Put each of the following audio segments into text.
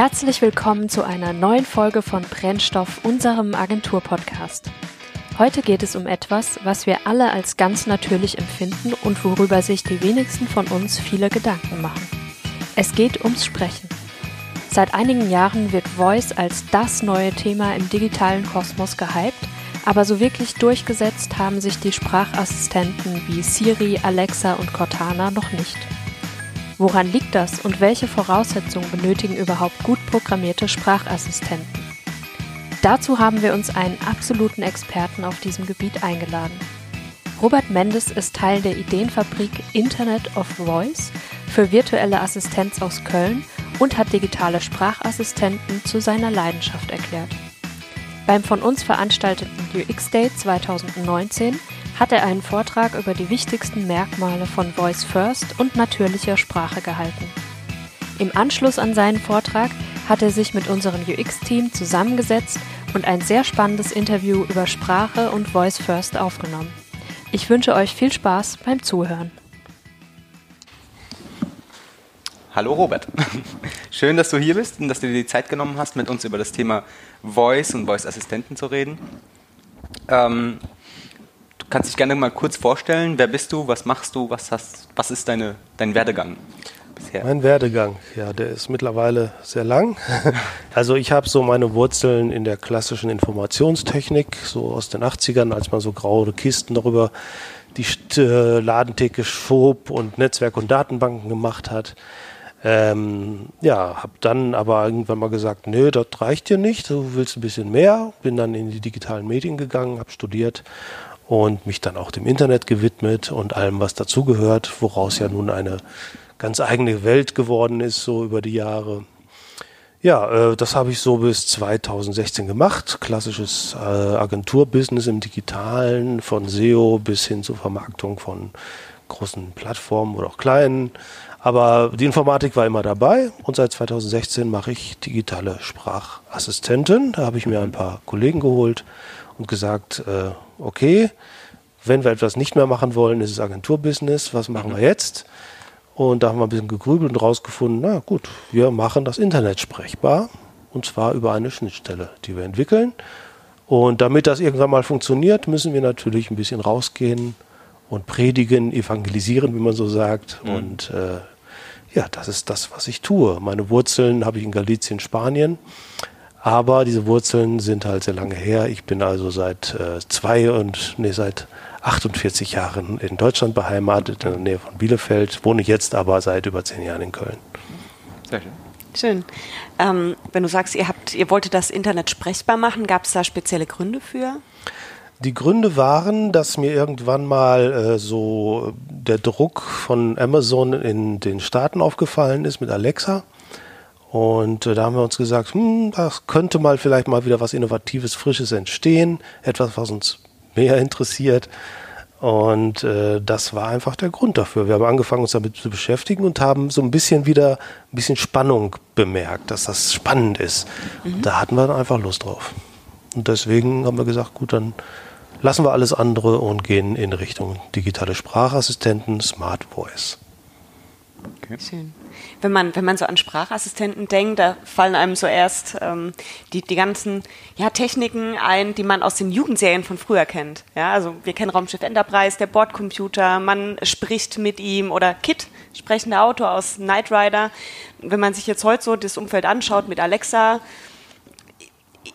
Herzlich willkommen zu einer neuen Folge von Brennstoff, unserem Agenturpodcast. Heute geht es um etwas, was wir alle als ganz natürlich empfinden und worüber sich die wenigsten von uns viele Gedanken machen. Es geht ums Sprechen. Seit einigen Jahren wird Voice als das neue Thema im digitalen Kosmos gehypt, aber so wirklich durchgesetzt haben sich die Sprachassistenten wie Siri, Alexa und Cortana noch nicht. Woran liegt das und welche Voraussetzungen benötigen überhaupt gut programmierte Sprachassistenten? Dazu haben wir uns einen absoluten Experten auf diesem Gebiet eingeladen. Robert Mendes ist Teil der Ideenfabrik Internet of Voice für virtuelle Assistenz aus Köln und hat digitale Sprachassistenten zu seiner Leidenschaft erklärt. Beim von uns veranstalteten UX Day 2019 hat er einen Vortrag über die wichtigsten Merkmale von Voice First und natürlicher Sprache gehalten. Im Anschluss an seinen Vortrag hat er sich mit unserem UX-Team zusammengesetzt und ein sehr spannendes Interview über Sprache und Voice First aufgenommen. Ich wünsche euch viel Spaß beim Zuhören. Hallo Robert. Schön, dass du hier bist und dass du dir die Zeit genommen hast, mit uns über das Thema Voice und Voice-Assistenten zu reden. Ähm, kannst dich gerne mal kurz vorstellen. Wer bist du? Was machst du? Was, hast, was ist deine, dein Werdegang bisher? Mein Werdegang, ja, der ist mittlerweile sehr lang. Also ich habe so meine Wurzeln in der klassischen Informationstechnik, so aus den 80ern, als man so graue Kisten darüber die äh, Ladentheke schob und Netzwerk und Datenbanken gemacht hat. Ähm, ja, habe dann aber irgendwann mal gesagt, nö, das reicht dir nicht, du willst ein bisschen mehr. Bin dann in die digitalen Medien gegangen, habe studiert und mich dann auch dem Internet gewidmet und allem, was dazugehört, woraus ja nun eine ganz eigene Welt geworden ist, so über die Jahre. Ja, äh, das habe ich so bis 2016 gemacht. Klassisches äh, Agenturbusiness im Digitalen, von SEO bis hin zur Vermarktung von großen Plattformen oder auch kleinen. Aber die Informatik war immer dabei und seit 2016 mache ich digitale Sprachassistenten. Da habe ich mir ein paar Kollegen geholt und gesagt, äh, okay, wenn wir etwas nicht mehr machen wollen, ist es Agenturbusiness, was machen wir jetzt? Und da haben wir ein bisschen gegrübelt und rausgefunden, na gut, wir machen das Internet sprechbar und zwar über eine Schnittstelle, die wir entwickeln. Und damit das irgendwann mal funktioniert, müssen wir natürlich ein bisschen rausgehen und predigen, evangelisieren, wie man so sagt. Mhm. Und äh, ja, das ist das, was ich tue. Meine Wurzeln habe ich in Galicien, Spanien. Aber diese Wurzeln sind halt sehr lange her. Ich bin also seit äh, zwei und nee, seit 48 Jahren in Deutschland beheimatet, in der Nähe von Bielefeld, wohne jetzt aber seit über zehn Jahren in Köln. Sehr schön. Schön. Ähm, wenn du sagst, ihr habt, ihr wolltet das Internet sprechbar machen, gab es da spezielle Gründe für? Die Gründe waren, dass mir irgendwann mal äh, so der Druck von Amazon in den Staaten aufgefallen ist mit Alexa. Und äh, da haben wir uns gesagt, hm, das könnte mal vielleicht mal wieder was Innovatives, Frisches entstehen, etwas, was uns mehr interessiert. Und äh, das war einfach der Grund dafür. Wir haben angefangen, uns damit zu beschäftigen und haben so ein bisschen wieder ein bisschen Spannung bemerkt, dass das spannend ist. Mhm. Da hatten wir dann einfach Lust drauf. Und deswegen haben wir gesagt, gut, dann lassen wir alles andere und gehen in Richtung digitale Sprachassistenten, Smart Voice. Okay. Schön wenn man, wenn man so an Sprachassistenten denkt, da fallen einem so erst ähm, die, die ganzen ja, Techniken ein, die man aus den Jugendserien von früher kennt. Ja, also wir kennen Raumschiff Enterprise, der Bordcomputer, man spricht mit ihm oder Kit, sprechende Auto aus Knight Rider. Wenn man sich jetzt heute so das Umfeld anschaut mit Alexa,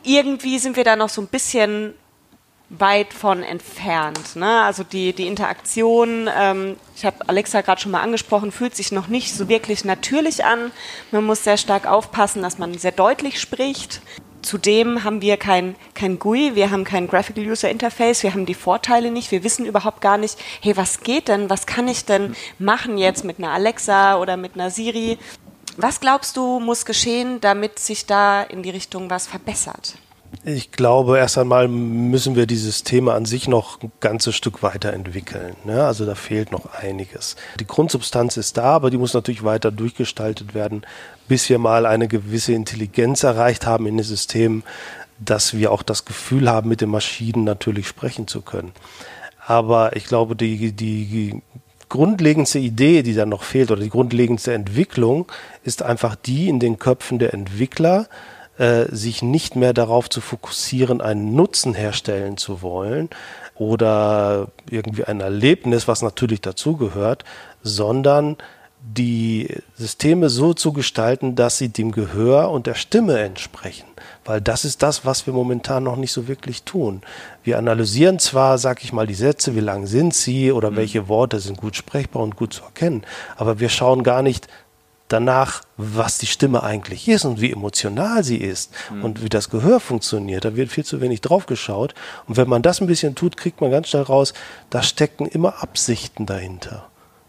irgendwie sind wir da noch so ein bisschen weit von entfernt. Ne? Also die, die Interaktion, ähm, ich habe Alexa gerade schon mal angesprochen, fühlt sich noch nicht so wirklich natürlich an. Man muss sehr stark aufpassen, dass man sehr deutlich spricht. Zudem haben wir kein, kein GUI, wir haben kein Graphical User Interface, wir haben die Vorteile nicht, wir wissen überhaupt gar nicht, hey, was geht denn, was kann ich denn machen jetzt mit einer Alexa oder mit einer Siri? Was glaubst du, muss geschehen, damit sich da in die Richtung was verbessert? Ich glaube, erst einmal müssen wir dieses Thema an sich noch ein ganzes Stück weiterentwickeln. Ne? Also da fehlt noch einiges. Die Grundsubstanz ist da, aber die muss natürlich weiter durchgestaltet werden, bis wir mal eine gewisse Intelligenz erreicht haben in den Systemen, dass wir auch das Gefühl haben, mit den Maschinen natürlich sprechen zu können. Aber ich glaube, die, die grundlegendste Idee, die dann noch fehlt, oder die grundlegendste Entwicklung, ist einfach die in den Köpfen der Entwickler, äh, sich nicht mehr darauf zu fokussieren, einen Nutzen herstellen zu wollen oder irgendwie ein Erlebnis, was natürlich dazugehört, sondern die Systeme so zu gestalten, dass sie dem Gehör und der Stimme entsprechen. Weil das ist das, was wir momentan noch nicht so wirklich tun. Wir analysieren zwar, sag ich mal, die Sätze, wie lang sind sie oder mhm. welche Worte sind gut sprechbar und gut zu erkennen, aber wir schauen gar nicht danach, was die Stimme eigentlich ist und wie emotional sie ist mhm. und wie das Gehör funktioniert. Da wird viel zu wenig drauf geschaut. Und wenn man das ein bisschen tut, kriegt man ganz schnell raus, da stecken immer Absichten dahinter.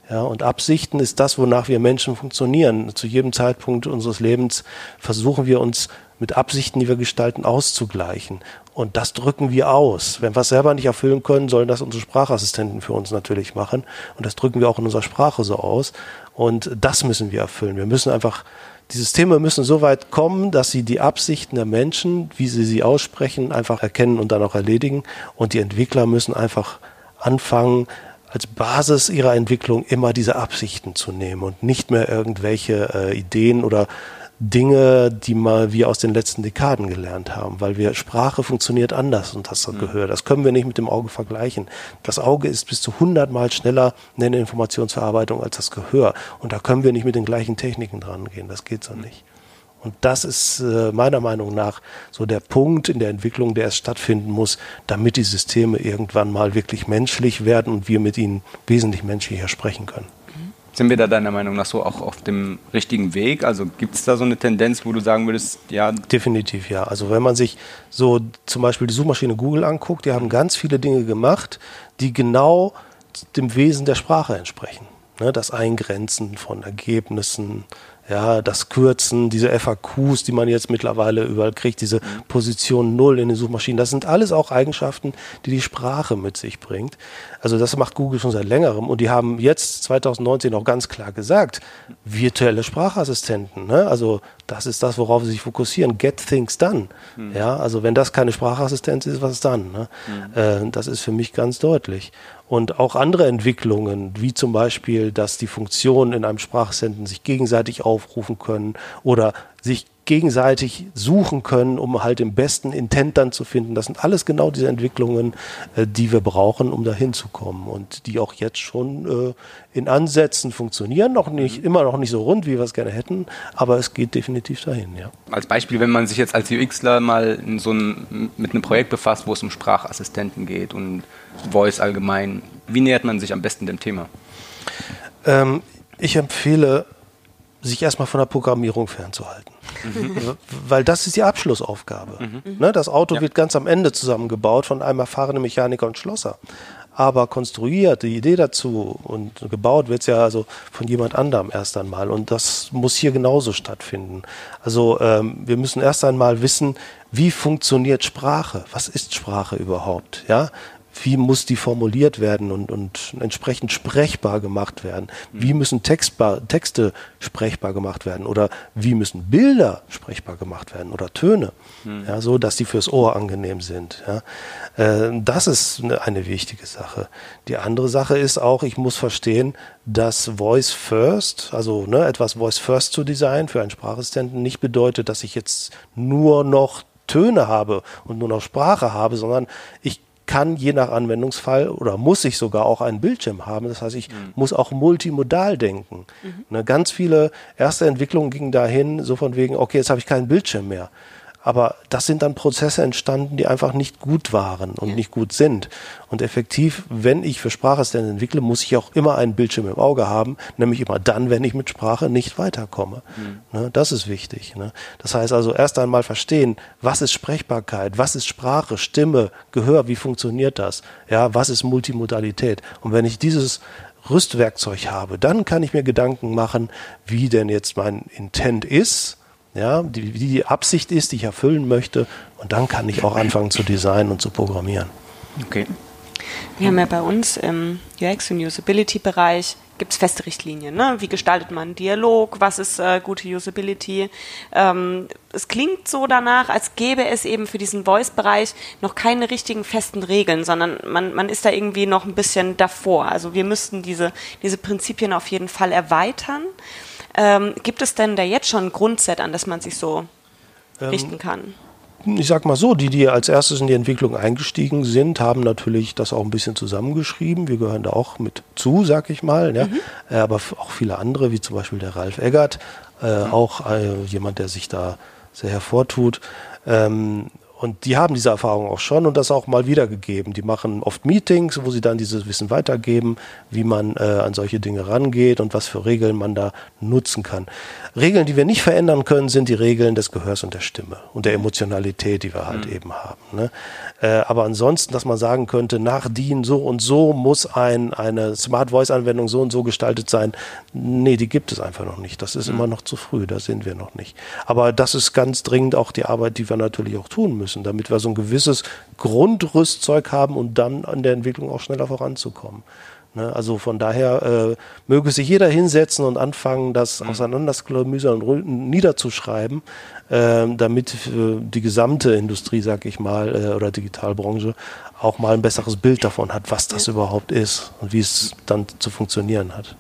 Ja, und Absichten ist das, wonach wir Menschen funktionieren. Zu jedem Zeitpunkt unseres Lebens versuchen wir uns mit Absichten, die wir gestalten, auszugleichen. Und das drücken wir aus. Wenn wir es selber nicht erfüllen können, sollen das unsere Sprachassistenten für uns natürlich machen. Und das drücken wir auch in unserer Sprache so aus. Und das müssen wir erfüllen. Wir müssen einfach, die Systeme müssen so weit kommen, dass sie die Absichten der Menschen, wie sie sie aussprechen, einfach erkennen und dann auch erledigen. Und die Entwickler müssen einfach anfangen, als Basis ihrer Entwicklung immer diese Absichten zu nehmen und nicht mehr irgendwelche äh, Ideen oder Dinge, die mal wir aus den letzten Dekaden gelernt haben, weil wir Sprache funktioniert anders und das mhm. Gehör. Das können wir nicht mit dem Auge vergleichen. Das Auge ist bis zu 100 Mal schneller in der Informationsverarbeitung als das Gehör und da können wir nicht mit den gleichen Techniken dran gehen. Das geht so mhm. nicht. Und das ist äh, meiner Meinung nach so der Punkt in der Entwicklung, der es stattfinden muss, damit die Systeme irgendwann mal wirklich menschlich werden und wir mit ihnen wesentlich menschlicher sprechen können. Sind wir da deiner Meinung nach so auch auf dem richtigen Weg? Also gibt es da so eine Tendenz, wo du sagen würdest, ja? Definitiv ja. Also wenn man sich so zum Beispiel die Suchmaschine Google anguckt, die haben ganz viele Dinge gemacht, die genau dem Wesen der Sprache entsprechen. Ne, das Eingrenzen von Ergebnissen, ja, das Kürzen, diese FAQs, die man jetzt mittlerweile überall kriegt, diese Position Null in den Suchmaschinen, das sind alles auch Eigenschaften, die die Sprache mit sich bringt. Also das macht Google schon seit längerem und die haben jetzt 2019 auch ganz klar gesagt, virtuelle Sprachassistenten, ne? also das ist das, worauf sie sich fokussieren, get things done. Mhm. Ja, also wenn das keine Sprachassistenz ist, was dann? Ne? Mhm. Äh, das ist für mich ganz deutlich. Und auch andere Entwicklungen, wie zum Beispiel, dass die Funktionen in einem Sprachassistenten sich gegenseitig aufrufen können oder sich gegenseitig suchen können, um halt den besten Intent dann zu finden. Das sind alles genau diese Entwicklungen, äh, die wir brauchen, um dahin zu kommen und die auch jetzt schon äh, in Ansätzen funktionieren. Noch nicht, immer noch nicht so rund, wie wir es gerne hätten, aber es geht definitiv dahin, ja. Als Beispiel, wenn man sich jetzt als UXler mal so ein, mit einem Projekt befasst, wo es um Sprachassistenten geht und Voice allgemein, wie nähert man sich am besten dem Thema? Ähm, ich empfehle, sich erstmal von der Programmierung fernzuhalten. Mhm. Weil das ist die Abschlussaufgabe. Mhm. Ne, das Auto ja. wird ganz am Ende zusammengebaut von einem erfahrenen Mechaniker und Schlosser. Aber konstruiert, die Idee dazu und gebaut wird es ja also von jemand anderem erst einmal. Und das muss hier genauso stattfinden. Also ähm, wir müssen erst einmal wissen, wie funktioniert Sprache? Was ist Sprache überhaupt? Ja, wie muss die formuliert werden und, und entsprechend sprechbar gemacht werden? Wie mhm. müssen Textbar, Texte sprechbar gemacht werden? Oder wie müssen Bilder sprechbar gemacht werden oder Töne? Mhm. Ja, so, dass die fürs Ohr angenehm sind. Ja. Äh, das ist eine, eine wichtige Sache. Die andere Sache ist auch, ich muss verstehen, dass Voice First, also ne, etwas Voice First zu designen für einen Sprachassistenten nicht bedeutet, dass ich jetzt nur noch Töne habe und nur noch Sprache habe, sondern ich kann je nach Anwendungsfall oder muss ich sogar auch einen Bildschirm haben. Das heißt, ich mhm. muss auch multimodal denken. Mhm. Ne, ganz viele erste Entwicklungen gingen dahin, so von wegen, okay, jetzt habe ich keinen Bildschirm mehr. Aber das sind dann Prozesse entstanden, die einfach nicht gut waren und ja. nicht gut sind. Und effektiv, wenn ich für Sprachassistenten entwickle, muss ich auch immer einen Bildschirm im Auge haben, nämlich immer dann, wenn ich mit Sprache nicht weiterkomme. Mhm. Ne, das ist wichtig. Ne? Das heißt also erst einmal verstehen, was ist Sprechbarkeit, was ist Sprache, Stimme, Gehör, wie funktioniert das? Ja, was ist Multimodalität? Und wenn ich dieses Rüstwerkzeug habe, dann kann ich mir Gedanken machen, wie denn jetzt mein Intent ist ja, die, die Absicht ist, die ich erfüllen möchte. Und dann kann ich auch anfangen zu designen und zu programmieren. Okay. Wir haben ja bei uns im UX- und Usability-Bereich gibt es feste Richtlinien. Ne? Wie gestaltet man einen Dialog? Was ist äh, gute Usability? Ähm, es klingt so danach, als gäbe es eben für diesen Voice-Bereich noch keine richtigen festen Regeln, sondern man, man ist da irgendwie noch ein bisschen davor. Also wir müssten diese, diese Prinzipien auf jeden Fall erweitern. Ähm, gibt es denn da jetzt schon ein Grundset, an das man sich so ähm, richten kann? ich sag mal so, die, die als erstes in die Entwicklung eingestiegen sind, haben natürlich das auch ein bisschen zusammengeschrieben. Wir gehören da auch mit zu, sag ich mal. Ja. Mhm. Äh, aber auch viele andere, wie zum Beispiel der Ralf Eggert, äh, mhm. auch äh, jemand, der sich da sehr hervortut. Ähm, und die haben diese Erfahrung auch schon und das auch mal wiedergegeben. Die machen oft Meetings, wo sie dann dieses Wissen weitergeben, wie man äh, an solche Dinge rangeht und was für Regeln man da nutzen kann. Regeln, die wir nicht verändern können, sind die Regeln des Gehörs und der Stimme und der Emotionalität, die wir halt mhm. eben haben. Ne? Äh, aber ansonsten, dass man sagen könnte, nach DIN so und so muss ein, eine Smart Voice Anwendung so und so gestaltet sein. Nee, die gibt es einfach noch nicht. Das ist mhm. immer noch zu früh. Da sind wir noch nicht. Aber das ist ganz dringend auch die Arbeit, die wir natürlich auch tun müssen, damit wir so ein gewisses Grundrüstzeug haben und um dann an der Entwicklung auch schneller voranzukommen. Ne? Also von daher äh, möge sich jeder hinsetzen und anfangen, das mhm. auseinandersklamüsern und niederzuschreiben, äh, damit äh, die gesamte Industrie, sag ich mal, äh, oder Digitalbranche auch mal ein besseres Bild davon hat, was das überhaupt ist und wie es dann zu funktionieren hat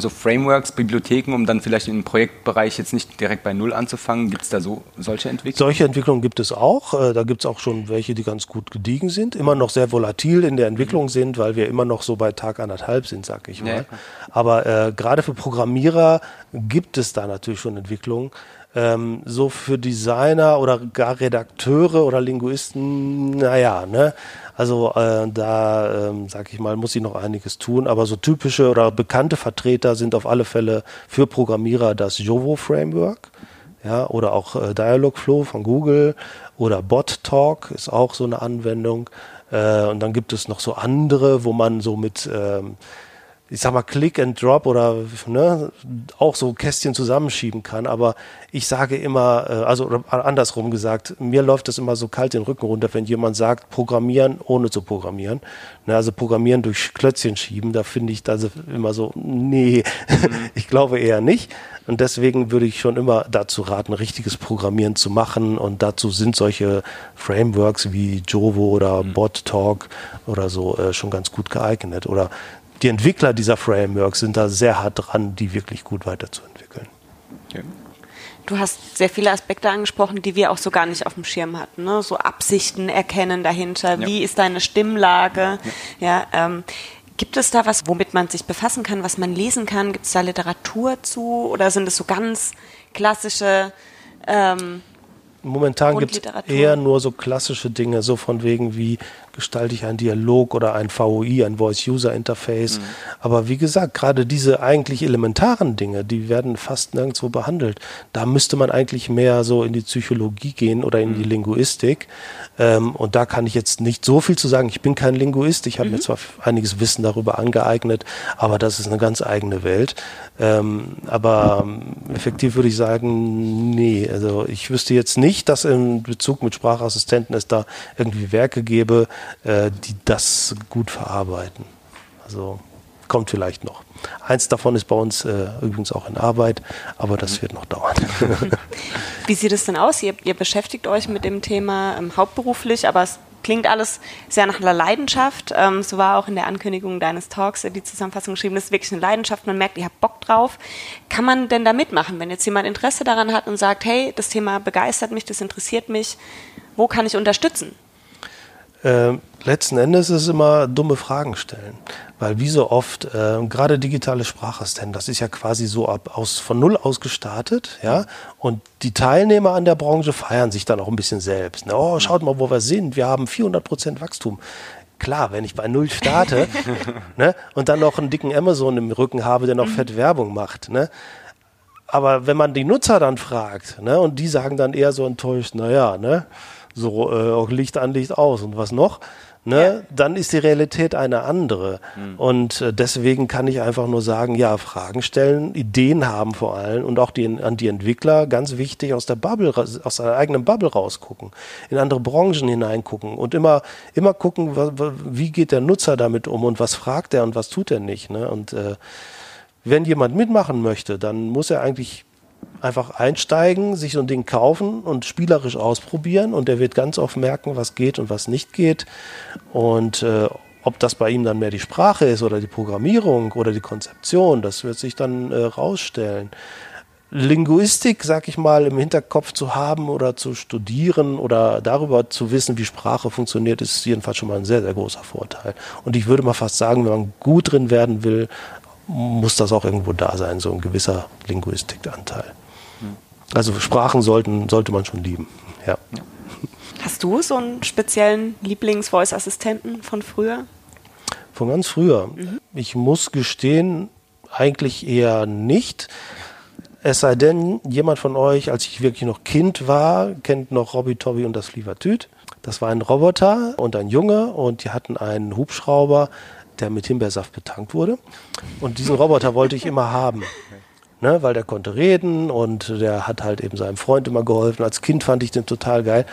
so Frameworks, Bibliotheken, um dann vielleicht im Projektbereich jetzt nicht direkt bei Null anzufangen? Gibt es da so solche Entwicklungen? Solche Entwicklungen gibt es auch. Äh, da gibt es auch schon welche, die ganz gut gediegen sind, immer noch sehr volatil in der Entwicklung mhm. sind, weil wir immer noch so bei Tag anderthalb sind, sag ich mal. Ja. Aber äh, gerade für Programmierer gibt es da natürlich schon Entwicklungen. Ähm, so für Designer oder gar Redakteure oder Linguisten, naja, ne? Also äh, da, ähm, sag ich mal, muss ich noch einiges tun. Aber so typische oder bekannte Vertreter sind auf alle Fälle für Programmierer das Jovo Framework. Ja, oder auch äh, Dialogflow von Google oder Bot Talk ist auch so eine Anwendung. Äh, und dann gibt es noch so andere, wo man so mit ähm, ich sag mal, Click and Drop oder ne, auch so Kästchen zusammenschieben kann. Aber ich sage immer, äh, also andersrum gesagt, mir läuft das immer so kalt den Rücken runter, wenn jemand sagt, programmieren ohne zu programmieren. Ne, also programmieren durch Klötzchen schieben, da finde ich das immer so, nee, mhm. ich glaube eher nicht. Und deswegen würde ich schon immer dazu raten, richtiges Programmieren zu machen. Und dazu sind solche Frameworks wie Jovo oder mhm. Bot Talk oder so äh, schon ganz gut geeignet. Oder die Entwickler dieser Frameworks sind da sehr hart dran, die wirklich gut weiterzuentwickeln. Ja. Du hast sehr viele Aspekte angesprochen, die wir auch so gar nicht auf dem Schirm hatten. Ne? So Absichten erkennen dahinter. Ja. Wie ist deine Stimmlage? Ja. ja ähm, gibt es da was, womit man sich befassen kann, was man lesen kann? Gibt es da Literatur zu? Oder sind es so ganz klassische ähm, Momentan gibt es eher nur so klassische Dinge, so von wegen wie gestalte ich einen Dialog oder ein VOI, ein Voice-User-Interface. Mhm. Aber wie gesagt, gerade diese eigentlich elementaren Dinge, die werden fast nirgendwo behandelt. Da müsste man eigentlich mehr so in die Psychologie gehen oder in mhm. die Linguistik. Ähm, und da kann ich jetzt nicht so viel zu sagen. Ich bin kein Linguist. Ich habe mhm. mir zwar einiges Wissen darüber angeeignet, aber das ist eine ganz eigene Welt. Ähm, aber ähm, effektiv würde ich sagen, nee. Also ich wüsste jetzt nicht, dass in Bezug mit Sprachassistenten es da irgendwie Werke gäbe, äh, die das gut verarbeiten. Also kommt vielleicht noch. Eins davon ist bei uns äh, übrigens auch in Arbeit, aber das wird noch dauern. Wie sieht es denn aus? Ihr, ihr beschäftigt euch mit dem Thema ähm, hauptberuflich, aber es klingt alles sehr nach einer Leidenschaft. Ähm, so war auch in der Ankündigung deines Talks äh, die Zusammenfassung geschrieben, das ist wirklich eine Leidenschaft, man merkt, ihr habt Bock drauf. Kann man denn da mitmachen, wenn jetzt jemand Interesse daran hat und sagt, hey, das Thema begeistert mich, das interessiert mich, wo kann ich unterstützen? Äh, letzten Endes ist es immer dumme Fragen stellen. Weil wie so oft, äh, gerade digitale Sprachassistenten, das ist ja quasi so ab, aus, von Null aus gestartet, ja. Und die Teilnehmer an der Branche feiern sich dann auch ein bisschen selbst. Ne? Oh, schaut mal, wo wir sind. Wir haben 400 Prozent Wachstum. Klar, wenn ich bei Null starte ne, und dann noch einen dicken Amazon im Rücken habe, der noch mhm. fett Werbung macht, ne, aber wenn man die Nutzer dann fragt, ne, und die sagen dann eher so enttäuscht, naja, ne, so äh, auch Licht an, Licht aus und was noch, ne, Ja. dann ist die Realität eine andere. Und äh, deswegen kann ich einfach nur sagen, ja, Fragen stellen, Ideen haben vor allem und auch die, an die Entwickler, ganz wichtig, aus der Bubble, aus seiner eigenen Bubble rausgucken, in andere Branchen hineingucken und immer, immer gucken, wie geht der Nutzer damit um und was fragt er und was tut er nicht. Ne? Und äh, wenn jemand mitmachen möchte, dann muss er eigentlich einfach einsteigen, sich so ein Ding kaufen und spielerisch ausprobieren und er wird ganz oft merken, was geht und was nicht geht und äh, ob das bei ihm dann mehr die Sprache ist oder die Programmierung oder die Konzeption, das wird sich dann äh, rausstellen. Linguistik, sag ich mal, im Hinterkopf zu haben oder zu studieren oder darüber zu wissen, wie Sprache funktioniert, ist jedenfalls schon mal ein sehr, sehr großer Vorteil. Und ich würde mal fast sagen, wenn man gut drin werden will, muss das auch irgendwo da sein, so ein gewisser Linguistikanteil. Also Sprachen sollten, sollte man schon lieben. Ja. Hast du so einen speziellen Lieblings-Voice-Assistenten von früher? Von ganz früher. Ich muss gestehen, eigentlich eher nicht. Es sei denn, jemand von euch, als ich wirklich noch Kind war, kennt noch Robby Tobby und das Flievertüt. Das war ein Roboter und ein Junge und die hatten einen Hubschrauber, der mit Himbeersaft betankt wurde. Und diesen Roboter wollte ich immer haben. Ne, weil der konnte reden und der hat halt eben seinem Freund immer geholfen. Als Kind fand ich den total geil.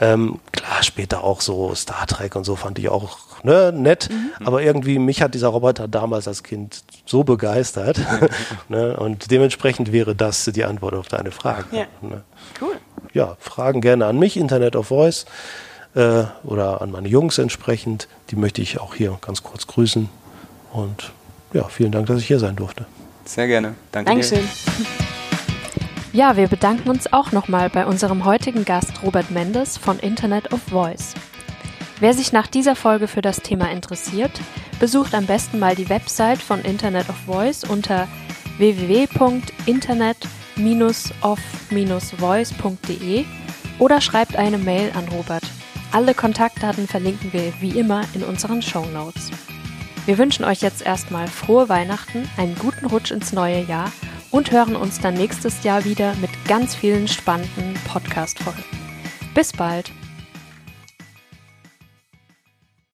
Ähm, klar, später auch so Star Trek und so fand ich auch ne, nett. Aber irgendwie mich hat dieser Roboter damals als Kind so begeistert. ne, und dementsprechend wäre das die Antwort auf deine Frage. Ja. Ne. Cool. Ja, Fragen gerne an mich, Internet of Voice äh, oder an meine Jungs entsprechend. Die möchte ich auch hier ganz kurz grüßen. Und ja, vielen Dank, dass ich hier sein durfte. Sehr gerne. Danke Dankeschön. dir. Ja, wir bedanken uns auch nochmal bei unserem heutigen Gast Robert Mendes von Internet of Voice. Wer sich nach dieser Folge für das Thema interessiert, besucht am besten mal die Website von Internet of Voice unter www.internet-of-voice.de oder schreibt eine Mail an Robert. Alle Kontaktdaten verlinken wir wie immer in unseren Show Notes. Wir wünschen euch jetzt erstmal frohe Weihnachten, einen guten Rutsch ins neue Jahr und hören uns dann nächstes Jahr wieder mit ganz vielen spannenden Podcast-Folgen. Bis bald!